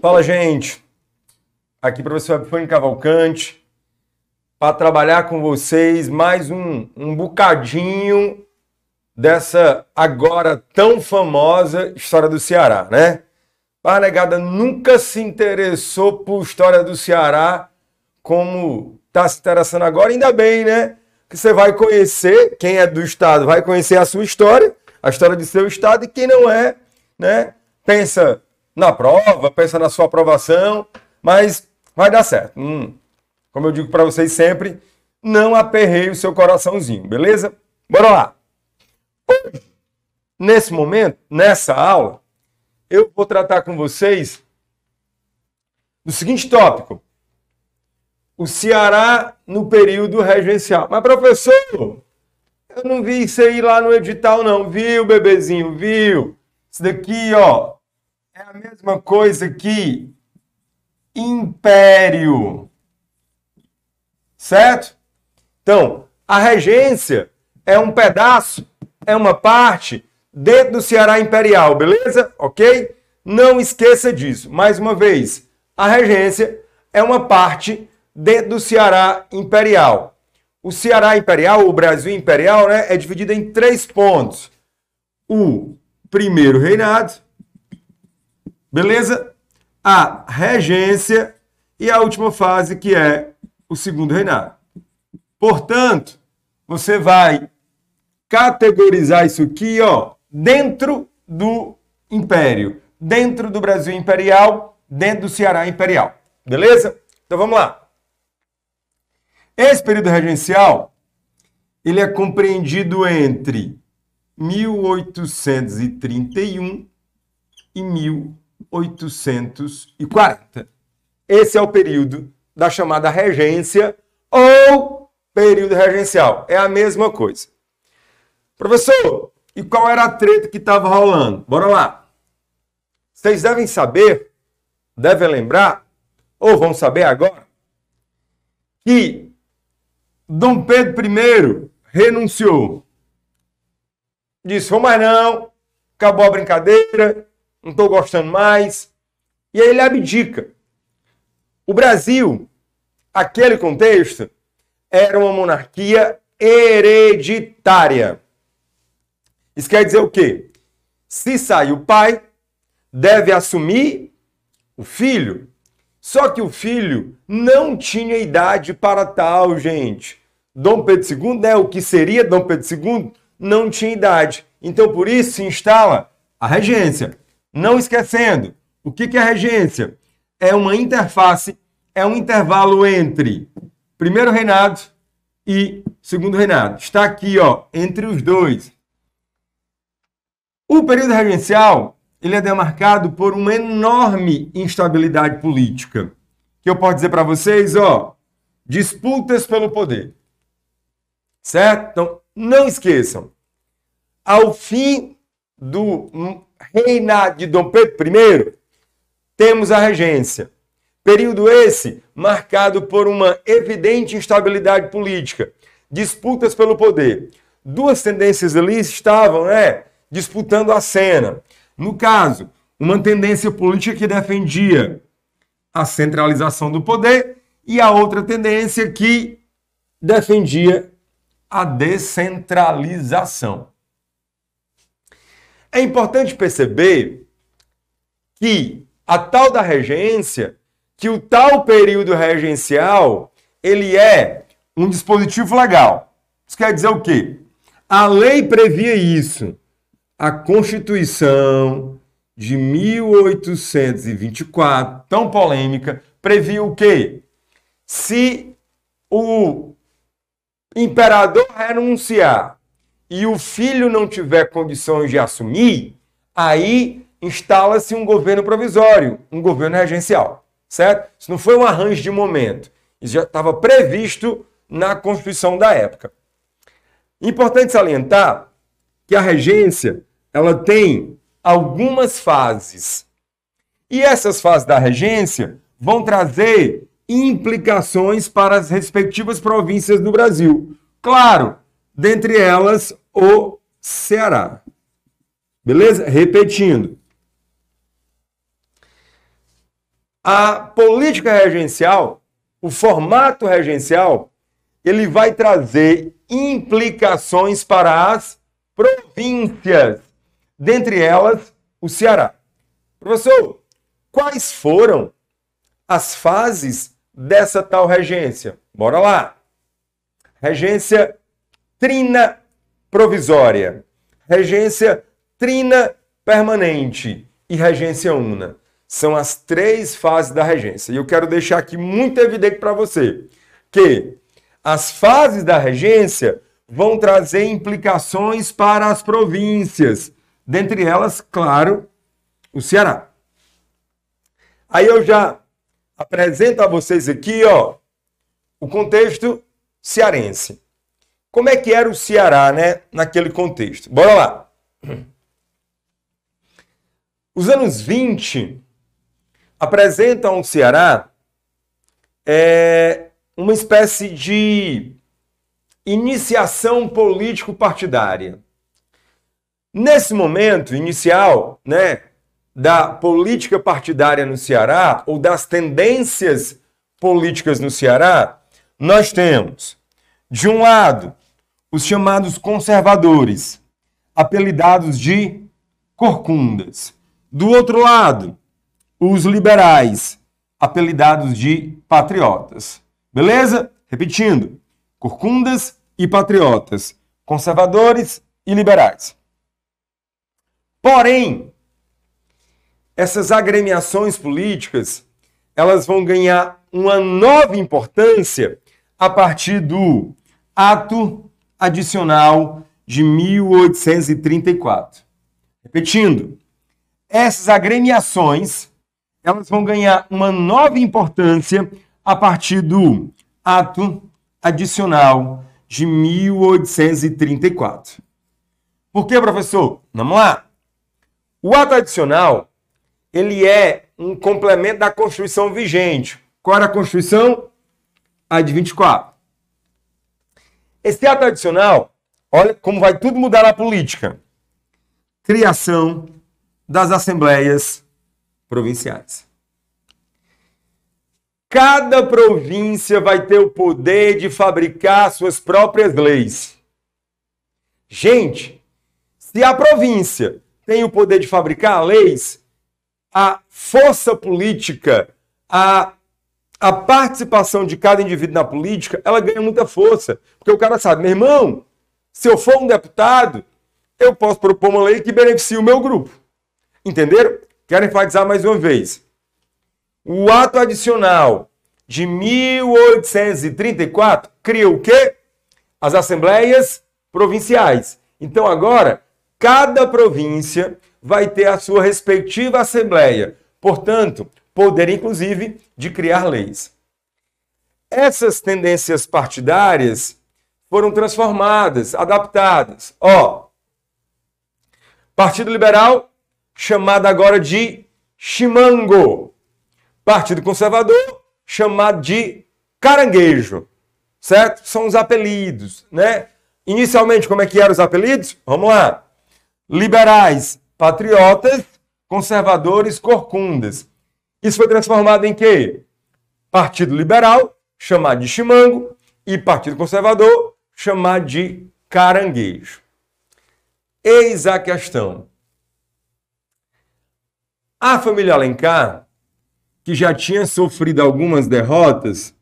Fala, gente. Aqui professor Epifânio Cavalcante para trabalhar com vocês mais um, um bocadinho dessa agora tão famosa história do Ceará, né? A negada nunca se interessou por história do Ceará como está se interessando agora, ainda bem, né? Que você vai conhecer, quem é do estado vai conhecer a sua história, a história de seu estado, e quem não é, né? Pensa na prova, pensa na sua aprovação, mas vai dar certo. Hum, como eu digo para vocês sempre, não aperreie o seu coraçãozinho, beleza? Bora lá. Nesse momento, nessa aula, eu vou tratar com vocês do seguinte tópico: o Ceará no período regencial. Mas, professor, eu não vi isso aí lá no edital, não. Viu, bebezinho? Viu? Isso daqui, ó, é a mesma coisa que império. Certo? Então, a regência é um pedaço, é uma parte dentro do Ceará Imperial, beleza? Ok? Não esqueça disso. Mais uma vez, a regência é uma parte dentro do Ceará Imperial. O Ceará Imperial, o Brasil Imperial, né, é dividido em três pontos. O primeiro reinado, beleza? A regência e a última fase, que é o segundo reinado. Portanto, você vai categorizar isso aqui, ó, dentro do império, dentro do Brasil imperial, dentro do Ceará imperial. Beleza? Então vamos lá. Esse período regencial, ele é compreendido entre 1831 e 1840. Esse é o período da chamada regência ou período regencial. É a mesma coisa. Professor, e qual era a treta que estava rolando? Bora lá. Vocês devem saber, devem lembrar, ou vão saber agora, que Dom Pedro I renunciou. Disse: vou mais não, acabou a brincadeira, não estou gostando mais. E aí ele abdica. O Brasil, aquele contexto, era uma monarquia hereditária. Isso quer dizer o quê? Se sai o pai, deve assumir o filho. Só que o filho não tinha idade para tal, gente. Dom Pedro II, né, o que seria Dom Pedro II, não tinha idade. Então, por isso, se instala a regência. Não esquecendo, o que é regência? É uma interface, é um intervalo entre primeiro reinado e segundo reinado. Está aqui, ó, entre os dois. O período regencial ele é demarcado por uma enorme instabilidade política. Que eu posso dizer para vocês, ó, disputas pelo poder. Certo? Então, não esqueçam. Ao fim do reinado de Dom Pedro I, temos a regência. Período esse marcado por uma evidente instabilidade política, disputas pelo poder. Duas tendências ali estavam, né, disputando a cena. No caso, uma tendência política que defendia a centralização do poder e a outra tendência que defendia a descentralização. É importante perceber que a tal da regência, que o tal período regencial, ele é um dispositivo legal. Isso quer dizer o quê? A lei previa isso a Constituição de 1824, tão polêmica, previa o quê? Se o imperador renunciar e o filho não tiver condições de assumir, aí instala-se um governo provisório, um governo regencial, certo? Isso não foi um arranjo de momento. Isso já estava previsto na Constituição da época. Importante salientar que a regência ela tem algumas fases. E essas fases da regência vão trazer implicações para as respectivas províncias do Brasil. Claro, dentre elas o Ceará. Beleza? Repetindo. a política regencial, o formato regencial, ele vai trazer implicações para as províncias, dentre elas o Ceará. Professor, quais foram as fases dessa tal regência? Bora lá. Regência trina provisória, regência trina permanente e regência una. São as três fases da regência. E eu quero deixar aqui muito evidente para você que as fases da regência vão trazer implicações para as províncias, dentre elas, claro, o Ceará. Aí eu já apresento a vocês aqui, ó, o contexto cearense. Como é que era o Ceará, né, naquele contexto? Bora lá. Os anos 20 apresentam o Ceará é, uma espécie de iniciação político-partidária. Nesse momento inicial, né, da política partidária no Ceará, ou das tendências políticas no Ceará, nós temos, de um lado, os chamados conservadores, apelidados de corcundas. Do outro lado, os liberais, apelidados de patriotas. Beleza? Repetindo: corcundas e patriotas, conservadores e liberais. Porém, essas agremiações políticas, elas vão ganhar uma nova importância a partir do ato adicional de 1834. Repetindo, essas agremiações elas vão ganhar uma nova importância a partir do ato adicional de 1834. Por que, professor? Vamos lá. O ato adicional, ele é um complemento da Constituição vigente. Qual era a Constituição? A de 24. Esse ato adicional, olha como vai tudo mudar na política. Criação das assembleias provinciais. Cada província vai ter o poder de fabricar suas próprias leis. Gente, se a província tem o poder de fabricar leis, a força política, a, a participação de cada indivíduo na política, ela ganha muita força. Porque o cara sabe, meu irmão, se eu for um deputado, eu posso propor uma lei que beneficie o meu grupo. Entenderam? Quero enfatizar mais uma vez. O ato adicional de 1834 cria o quê? As assembleias provinciais. Então agora, cada província vai ter a sua respectiva assembleia. Portanto, poder inclusive de criar leis. Essas tendências partidárias foram transformadas, adaptadas. Ó, Partido Liberal chamado agora de chimango. Partido Conservador, chamado de caranguejo. Certo? São os apelidos, né? Inicialmente, como é que eram os apelidos? Vamos lá. Liberais, patriotas, conservadores, corcundas. Isso foi transformado em quê? Partido Liberal, chamado de chimango, e Partido Conservador, chamado de caranguejo. Eis a questão. A família Alencar, que já tinha sofrido algumas derrotas,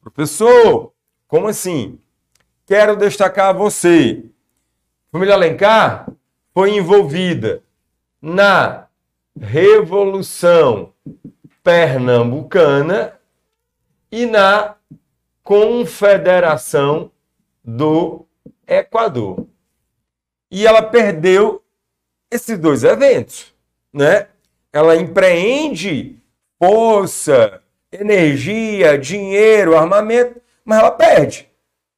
professor, como assim? Quero destacar você. A família Alencar foi envolvida na Revolução Pernambucana e na Confederação do Equador. E ela perdeu esses dois eventos, né? ela empreende força, energia, dinheiro, armamento, mas ela perde.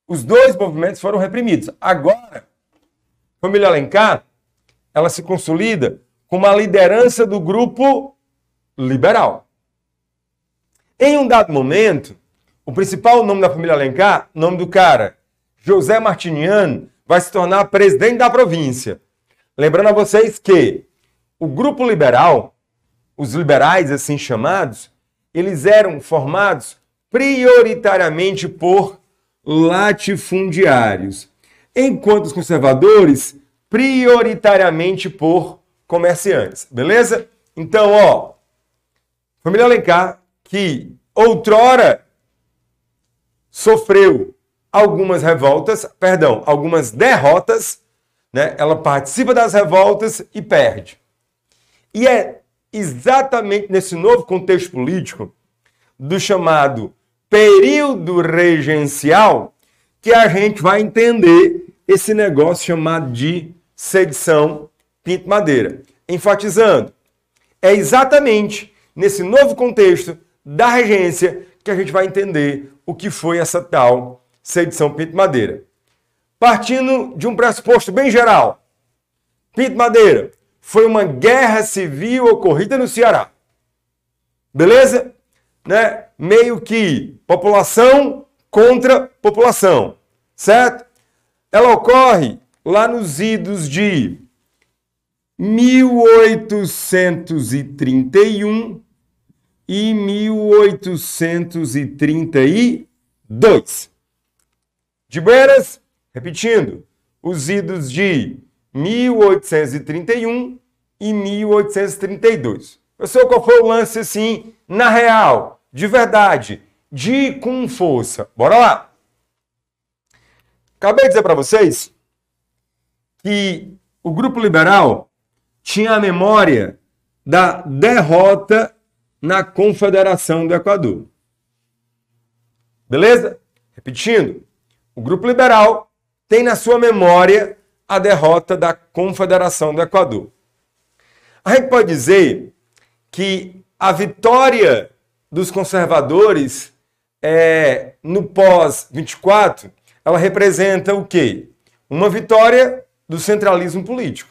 Os dois movimentos foram reprimidos. Agora, família Alencar, ela se consolida como a liderança do grupo liberal. Em um dado momento, o principal nome da família Alencar, nome do cara, José Martiniano, vai se tornar presidente da província. Lembrando a vocês que o grupo liberal os liberais assim chamados, eles eram formados prioritariamente por latifundiários, enquanto os conservadores prioritariamente por comerciantes, beleza? Então, ó, família Alencar, que outrora sofreu algumas revoltas, perdão, algumas derrotas, né? Ela participa das revoltas e perde. E é exatamente nesse novo contexto político do chamado período regencial que a gente vai entender esse negócio chamado de sedição Pinto Madeira. Enfatizando, é exatamente nesse novo contexto da regência que a gente vai entender o que foi essa tal sedição Pinto Madeira. Partindo de um pressuposto bem geral, Pinto Madeira foi uma guerra civil ocorrida no Ceará. Beleza? Né? Meio que população contra população, certo? Ela ocorre lá nos idos de 1831 e 1832. De buenas, repetindo, os idos de 1831 e 1832. Pessoal, qual foi o lance assim, na real, de verdade, de com força? Bora lá! Acabei de dizer para vocês que o grupo liberal tinha a memória da derrota na Confederação do Equador. Beleza? Repetindo, o grupo liberal tem na sua memória a derrota da Confederação do Equador. A gente pode dizer que a vitória dos conservadores é, no pós-24, ela representa o quê? Uma vitória do centralismo político.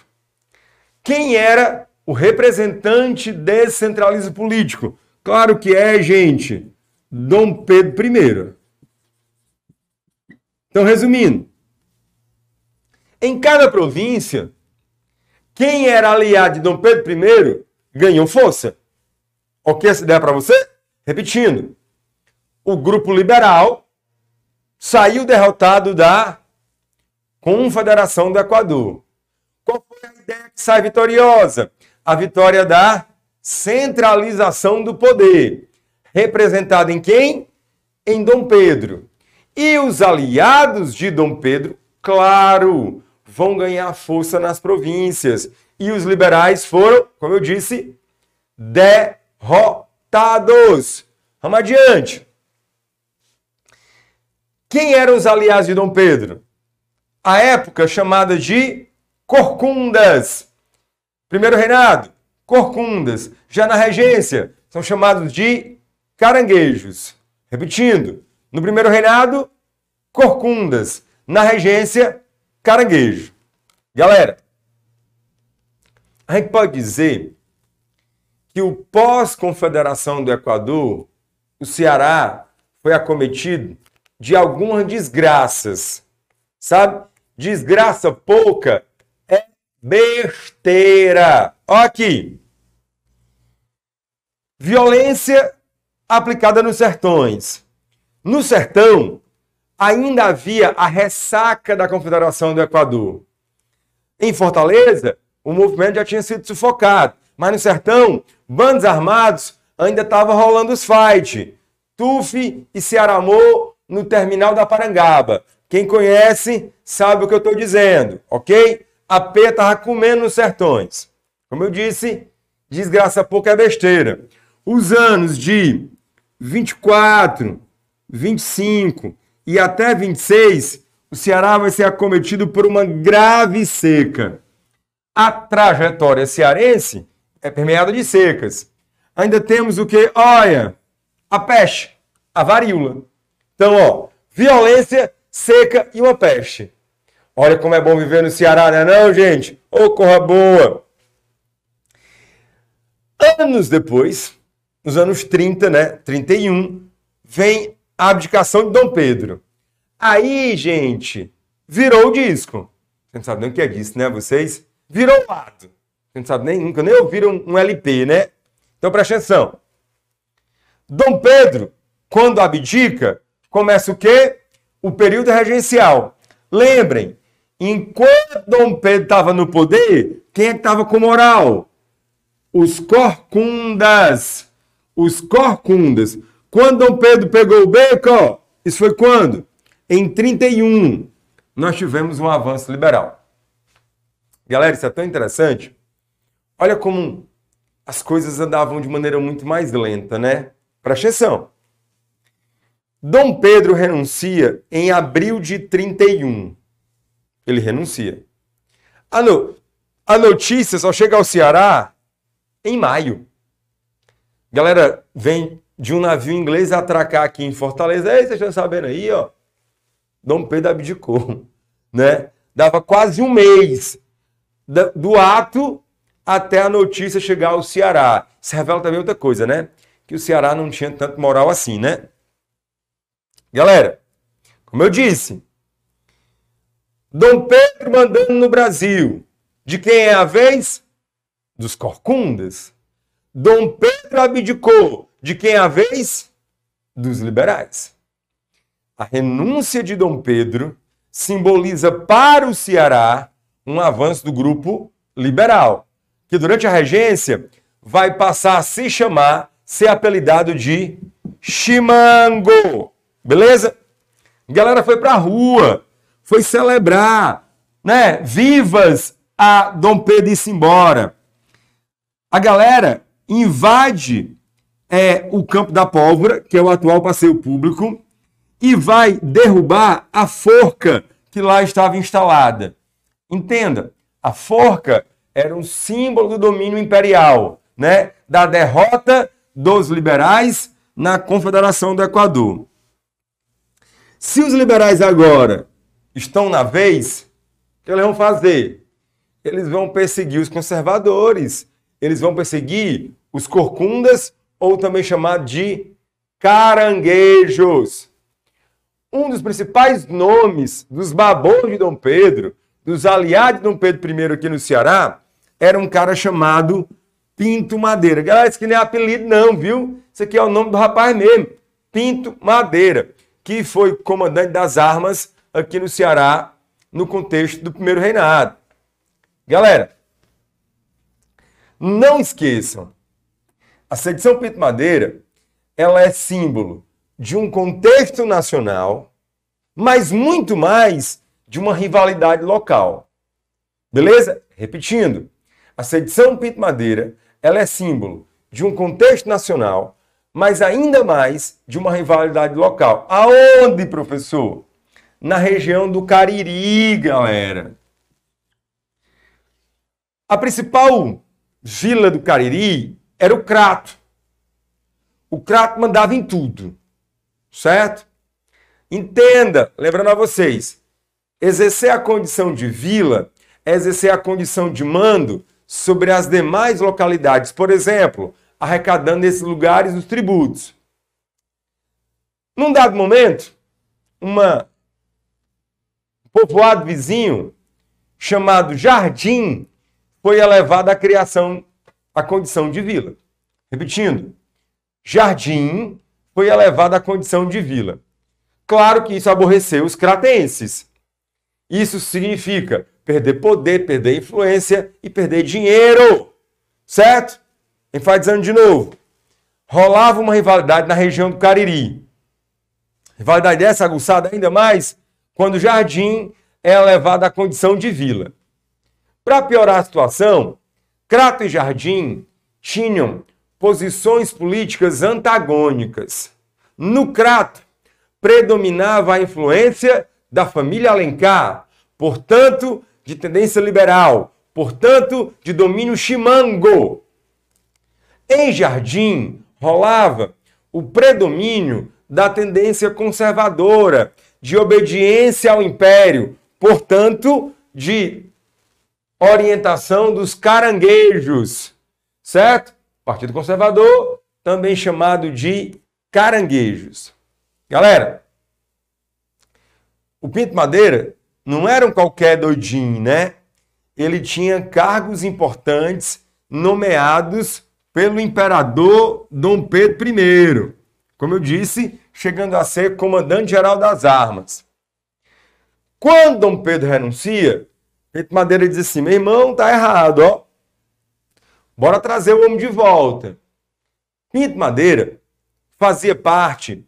Quem era o representante desse centralismo político? Claro que é, gente, Dom Pedro I. Então, resumindo, em cada província, quem era aliado de Dom Pedro I ganhou força. Ok essa ideia para você? Repetindo, o grupo liberal saiu derrotado da Confederação do Equador. Qual foi a ideia que sai vitoriosa? A vitória da centralização do poder, representada em quem? Em Dom Pedro. E os aliados de Dom Pedro, claro, vão ganhar força nas províncias. E os liberais foram, como eu disse, derrotados. Vamos adiante. Quem eram os aliados de Dom Pedro? a época chamada de corcundas. Primeiro reinado, corcundas. Já na regência, são chamados de caranguejos. Repetindo, no primeiro reinado, corcundas. Na regência, caranguejo. Galera, a gente pode dizer que o pós-confederação do Equador, o Ceará foi acometido de algumas desgraças, sabe? Desgraça pouca besteira. Olha aqui. Violência aplicada nos sertões. No sertão, ainda havia a ressaca da Confederação do Equador. Em Fortaleza, o movimento já tinha sido sufocado. Mas no sertão, bandos armados ainda estavam rolando os fight. Tufi e Cearamô no terminal da Parangaba. Quem conhece sabe o que eu estou dizendo, ok? A P estava comendo nos sertões. Como eu disse, desgraça pouco é besteira. Os anos de 24, 25 e até 26, o Ceará vai ser acometido por uma grave seca. A trajetória cearense é permeada de secas. Ainda temos o que? Olha, a peste, a varíola. Então, ó, violência seca e uma peste. Olha como é bom viver no Ceará, não é não, gente? Ô, oh, corra boa! Anos depois, nos anos 30, né, 31, vem a abdicação de Dom Pedro. Aí, gente, virou o disco. Você não sabe nem o que é disso, né, vocês? Virou o lado. Você não sabe nem, nunca nem ouviram um, LP, né? Então, presta atenção. Dom Pedro, quando abdica, começa o quê? O período regencial. Lembrem, enquanto Dom Pedro estava no poder, quem é que estava com moral? Os corcundas. Os corcundas. Quando Dom Pedro pegou o beco, isso foi quando? Em 31, nós tivemos um avanço liberal. Galera, isso é tão interessante. Olha como as coisas andavam de maneira muito mais lenta, né? Presta atenção. Dom Pedro renuncia em abril de 31. Ele renuncia. A, no... a notícia só chega ao Ceará em maio. Galera, vem de um navio inglês atracar aqui em Fortaleza. Ei, vocês estão sabendo aí, ó. Dom Pedro abdicou, né? Dava quase um mês do ato até a notícia chegar ao Ceará. Isso revela também outra coisa, né? Que o Ceará não tinha tanto moral assim, né? Galera, como eu disse, Dom Pedro mandando no Brasil. De quem é a vez? Dos corcundas. Dom Pedro abdicou. De quem é a vez? Dos liberais. A renúncia de Dom Pedro simboliza para o Ceará um avanço do grupo liberal, que durante a regência vai passar a se chamar, ser apelidado de Chimango. Beleza? A galera foi pra rua, foi celebrar, né? Vivas a Dom Pedro ir embora. A galera invade é, o Campo da Pólvora, que é o atual passeio público, e vai derrubar a forca que lá estava instalada. Entenda, a forca era um símbolo do domínio imperial, né? Da derrota dos liberais na Confederação do Equador. Se os liberais agora estão na vez, o que eles vão fazer? Eles vão perseguir os conservadores, eles vão perseguir os corcundas, ou também chamado de caranguejos. Um dos principais nomes dos babões de Dom Pedro dos aliados de Dom Pedro I aqui no Ceará, era um cara chamado Pinto Madeira. Galera, isso aqui não é apelido não, viu? Isso aqui é o nome do rapaz mesmo, Pinto Madeira, que foi comandante das armas aqui no Ceará no contexto do primeiro reinado. Galera, não esqueçam, a sedição Pinto Madeira, ela é símbolo de um contexto nacional, mas muito mais de uma rivalidade local. Beleza? Repetindo, a sedição Pinto Madeira ela é símbolo de um contexto nacional, mas ainda mais de uma rivalidade local. Aonde, professor? Na região do Cariri, galera. A principal vila do Cariri era o Crato. O Crato mandava em tudo, certo? Entenda, lembrando a vocês, Exercer a condição de vila é exercer a condição de mando sobre as demais localidades, por exemplo, arrecadando nesses lugares os tributos. Num dado momento, uma um povoado vizinho chamado Jardim foi elevado à criação, à condição de vila. Repetindo, Jardim foi elevado à condição de vila. Claro que isso aborreceu os cratenses. Isso significa perder poder, perder influência e perder dinheiro. Certo? Enfatizando de novo. Rolava uma rivalidade na região do Cariri. Rivalidade essa aguçada ainda mais quando Jardim é levado à condição de vila. Para piorar a situação, Crato e Jardim tinham posições políticas antagônicas. No Crato, predominava a influência da família Alencar, portanto, de tendência liberal, portanto, de domínio chimango. Em Jardim, rolava o predomínio da tendência conservadora, de obediência ao império, portanto, de orientação dos caranguejos, certo? Partido Conservador, também chamado de caranguejos. Galera, o Pinto Madeira não era um qualquer doidinho, né? Ele tinha cargos importantes nomeados pelo imperador Dom Pedro I. Como eu disse, chegando a ser comandante-geral das armas. Quando Dom Pedro renuncia, Pinto Madeira diz assim: meu irmão, tá errado, ó. Bora trazer o homem de volta. Pinto Madeira fazia parte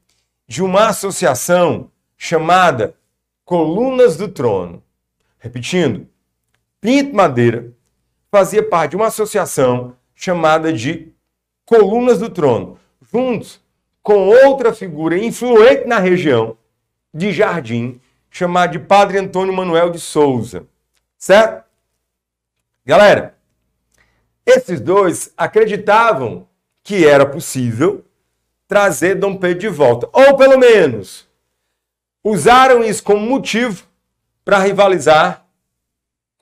de uma associação chamada Colunas do Trono. Repetindo, Pinto Madeira fazia parte de uma associação chamada de Colunas do Trono, juntos com outra figura influente na região de Jardim, chamada de Padre Antônio Manuel de Souza. Certo? Galera, esses dois acreditavam que era possível trazer Dom Pedro de volta, ou pelo menos usaram isso como motivo para rivalizar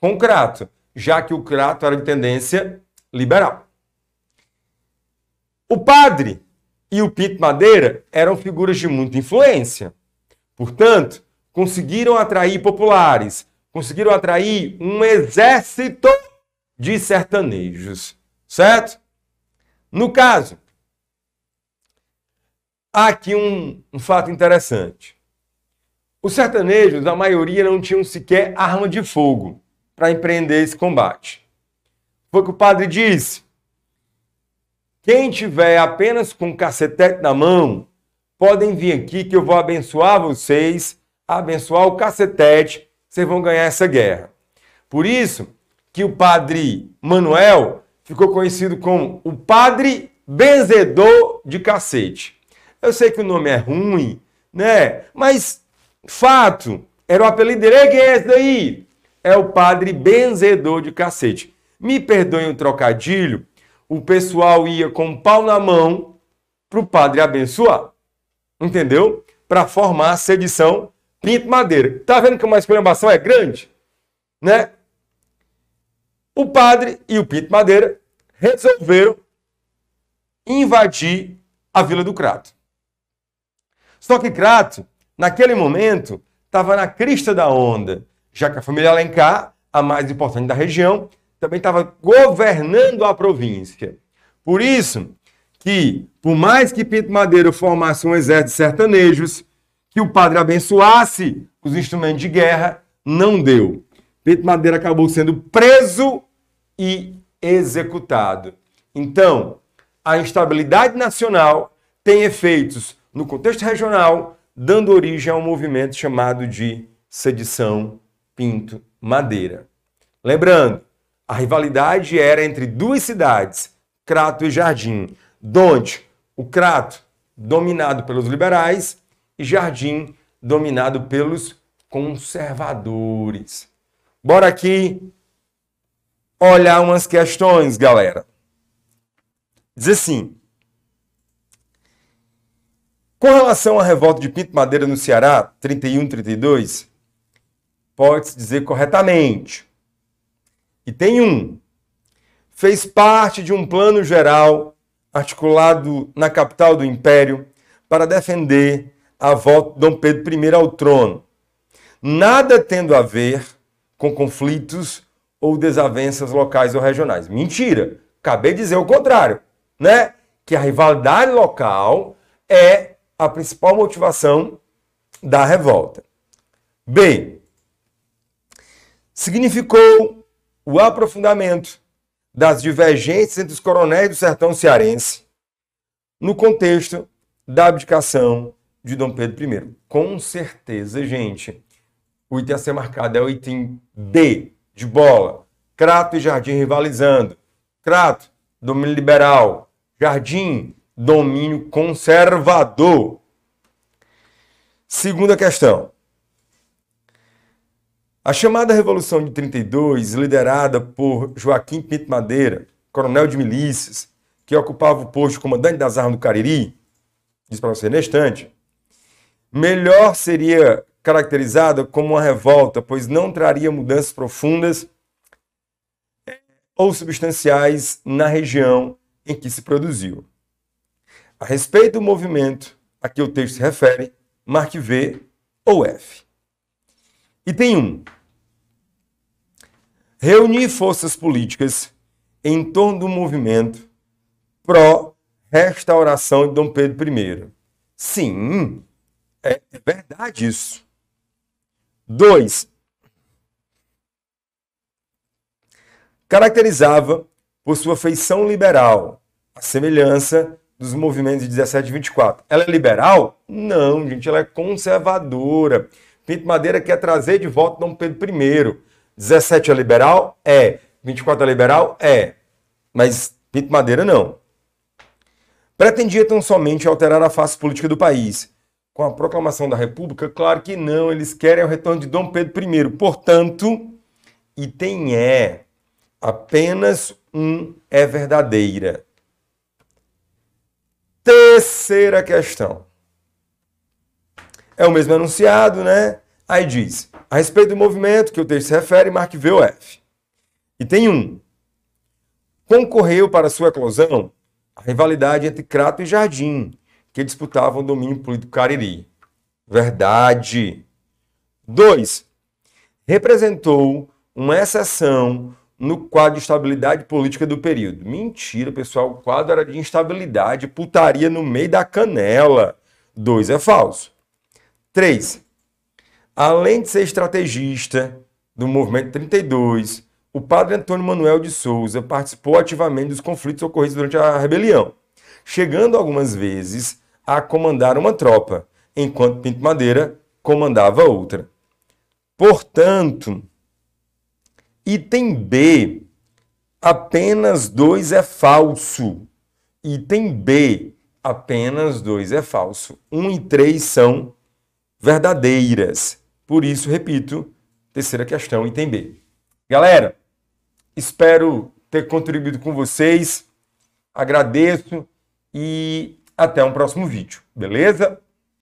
com o Crato, já que o Crato era de tendência liberal. O padre e o Pinto Madeira eram figuras de muita influência. Portanto, conseguiram atrair populares, conseguiram atrair um exército de sertanejos, certo? No caso, há aqui um, um fato interessante. Os sertanejos, a maioria, não tinham sequer arma de fogo para empreender esse combate. Foi o que o padre disse. Quem tiver apenas com cacetete na mão, podem vir aqui que eu vou abençoar vocês, abençoar o cacetete, vocês vão ganhar essa guerra. Por isso que o padre Manuel ficou conhecido como o padre benzedor de cacete. Eu sei que o nome é ruim, né? Mas Fato, era o apelido dele. É esse daí? É o padre benzedor de cacete. Me perdoem o trocadilho, o pessoal ia com o pau na mão para o padre abençoar. Entendeu? Para formar a sedição Pinto Madeira. Tá vendo que uma exclamação é grande? Né? O padre e o Pinto Madeira resolveram invadir a Vila do Crato. Só que Crato naquele momento, estava na crista da onda, já que a família Alencar, a mais importante da região, também estava governando a província. Por isso que, por mais que Pinto Madeiro formasse um exército de sertanejos, que o padre abençoasse os instrumentos de guerra, não deu. Pinto Madeira acabou sendo preso e executado. Então, a instabilidade nacional tem efeitos no contexto regional, dando origem a um movimento chamado de sedição Pinto-Madeira. Lembrando, a rivalidade era entre duas cidades, Crato e Jardim, donde o Crato, dominado pelos liberais, e Jardim, dominado pelos conservadores. Bora aqui olhar umas questões, galera. Diz assim: com relação à revolta de Pinto Madeira no Ceará, 31-32, pode-se dizer corretamente. E tem um. Fez parte de um plano geral articulado na capital do Império para defender a volta de Dom Pedro I ao trono, nada tendo a ver com conflitos ou desavenças locais ou regionais. Mentira! Acabei de dizer o contrário, né? Que a rivalidade local é a principal motivação da revolta. B. Significou o aprofundamento das divergências entre os coronéis do sertão cearense no contexto da abdicação de Dom Pedro I. Com certeza, gente. O item a ser marcado é o item B, de bola. Crato e Jardim rivalizando. Crato, domínio liberal. Jardim, domínio conservador. Segunda questão. A chamada Revolução de 32, liderada por Joaquim Pinto Madeira, coronel de milícias, que ocupava o posto de comandante das armas do Cariri, diz para você neste instante, melhor seria caracterizada como uma revolta, pois não traria mudanças profundas ou substanciais na região em que se produziu. A respeito do movimento a que o texto se refere, marque V ou F. E tem um. Reunir forças políticas em torno do movimento pró-restauração de Dom Pedro I. Sim, é, verdade isso. Dois, caracterizava por sua feição liberal, a semelhança dos movimentos de 17 e 24. Ela é liberal? Não, gente, ela é conservadora. Pinto Madeira quer trazer de volta Dom Pedro I. 17 é liberal? É. 24 é liberal? É. Mas Pinto Madeira não. Pretendia tão somente alterar a face política do país. Com a proclamação da República, claro que não, eles querem o retorno de Dom Pedro I. Portanto, item é apenas um é verdadeira. Terceira questão. É o mesmo enunciado, né? Aí diz, a respeito do movimento que o texto se refere, marque V ou F. E tem um. Concorreu para sua eclosão a rivalidade entre Crato e Jardim, que disputavam o domínio político cariri. Verdade. Dois. Representou uma exceção no quadro de estabilidade política do período. Mentira, pessoal. O quadro era de instabilidade, putaria no meio da canela. Dois é falso. Três. Além de ser estrategista do movimento 32, o padre Antônio Manuel de Souza participou ativamente dos conflitos ocorridos durante a rebelião, chegando algumas vezes a comandar uma tropa, enquanto Pinto Madeira comandava outra. Portanto, Item B, apenas 2 é falso. Item B, apenas 2 é falso. 1 um e 3 são verdadeiras. Por isso, repito, terceira questão, item B. Galera, espero ter contribuído com vocês. Agradeço e até um próximo vídeo, beleza?